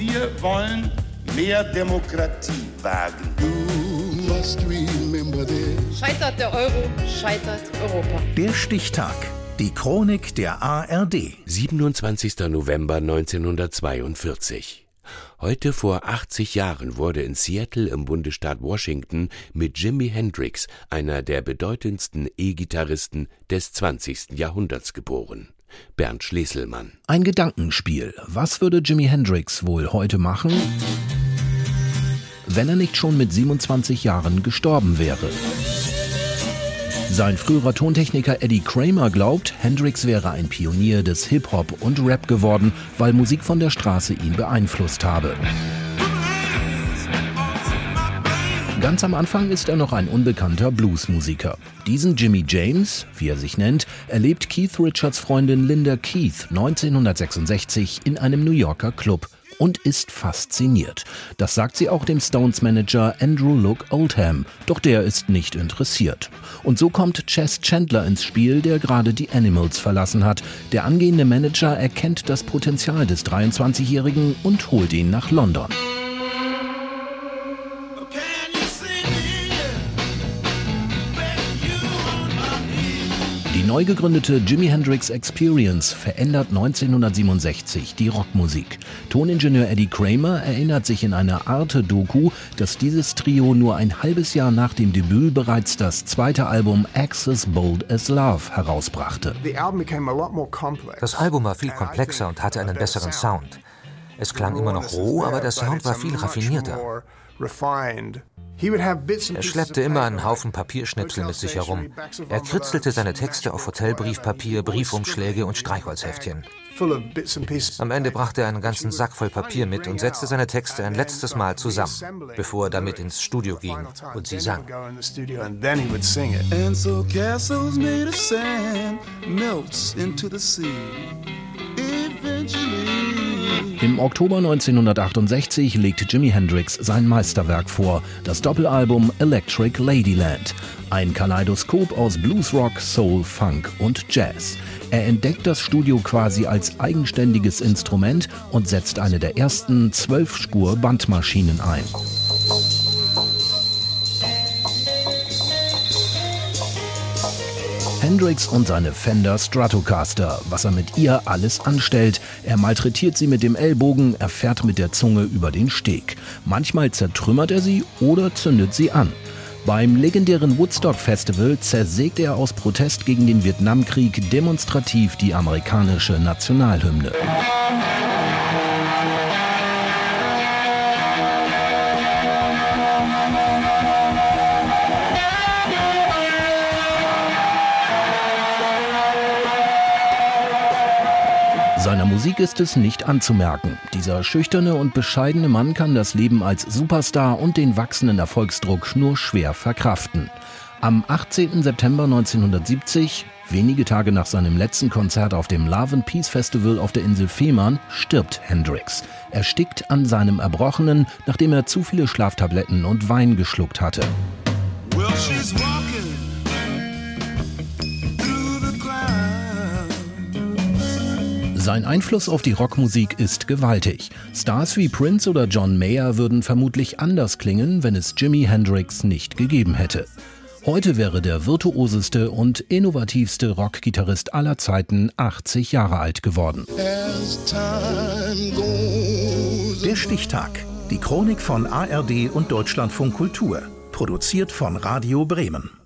Wir wollen mehr Demokratie wagen. Scheitert der Euro, scheitert Europa. Der Stichtag. Die Chronik der ARD. 27. November 1942. Heute vor 80 Jahren wurde in Seattle im Bundesstaat Washington mit Jimi Hendrix, einer der bedeutendsten E-Gitarristen des 20. Jahrhunderts, geboren. Bernd Schleselmann. Ein Gedankenspiel. Was würde Jimi Hendrix wohl heute machen, wenn er nicht schon mit 27 Jahren gestorben wäre? Sein früherer Tontechniker Eddie Kramer glaubt, Hendrix wäre ein Pionier des Hip-Hop und Rap geworden, weil Musik von der Straße ihn beeinflusst habe. Ganz am Anfang ist er noch ein unbekannter Bluesmusiker. Diesen Jimmy James, wie er sich nennt, erlebt Keith Richards Freundin Linda Keith 1966 in einem New Yorker Club und ist fasziniert. Das sagt sie auch dem Stones-Manager Andrew Luke Oldham, doch der ist nicht interessiert. Und so kommt Chess Chandler ins Spiel, der gerade die Animals verlassen hat. Der angehende Manager erkennt das Potenzial des 23-Jährigen und holt ihn nach London. Neu gegründete Jimi Hendrix Experience verändert 1967 die Rockmusik. Toningenieur Eddie Kramer erinnert sich in einer Arte-Doku, dass dieses Trio nur ein halbes Jahr nach dem Debüt bereits das zweite Album Access Bold as Love herausbrachte. Das Album war viel komplexer und hatte einen besseren Sound. Es klang immer noch roh, aber der Sound war viel raffinierter. Er schleppte immer einen Haufen Papierschnipsel mit sich herum. Er kritzelte seine Texte auf Hotelbriefpapier, Briefumschläge und Streichholzheftchen. Am Ende brachte er einen ganzen Sack voll Papier mit und setzte seine Texte ein letztes Mal zusammen, bevor er damit ins Studio ging und sie sang. And so castles made of sand melts into the sea. Im Oktober 1968 legte Jimi Hendrix sein Meisterwerk vor, das Doppelalbum Electric Ladyland. Ein Kaleidoskop aus Bluesrock, Soul, Funk und Jazz. Er entdeckt das Studio quasi als eigenständiges Instrument und setzt eine der ersten Zwölf-Spur-Bandmaschinen ein. Hendrix und seine Fender Stratocaster, was er mit ihr alles anstellt. Er malträtiert sie mit dem Ellbogen, er fährt mit der Zunge über den Steg. Manchmal zertrümmert er sie oder zündet sie an. Beim legendären Woodstock Festival zersägt er aus Protest gegen den Vietnamkrieg demonstrativ die amerikanische Nationalhymne. Musik ist es nicht anzumerken. Dieser schüchterne und bescheidene Mann kann das Leben als Superstar und den wachsenden Erfolgsdruck nur schwer verkraften. Am 18. September 1970, wenige Tage nach seinem letzten Konzert auf dem Love and Peace Festival auf der Insel Fehmarn, stirbt Hendrix. Er stickt an seinem Erbrochenen, nachdem er zu viele Schlaftabletten und Wein geschluckt hatte. Well, Sein Einfluss auf die Rockmusik ist gewaltig. Stars wie Prince oder John Mayer würden vermutlich anders klingen, wenn es Jimi Hendrix nicht gegeben hätte. Heute wäre der virtuoseste und innovativste Rockgitarrist aller Zeiten 80 Jahre alt geworden. Der Stichtag. Die Chronik von ARD und Deutschlandfunk Kultur. Produziert von Radio Bremen.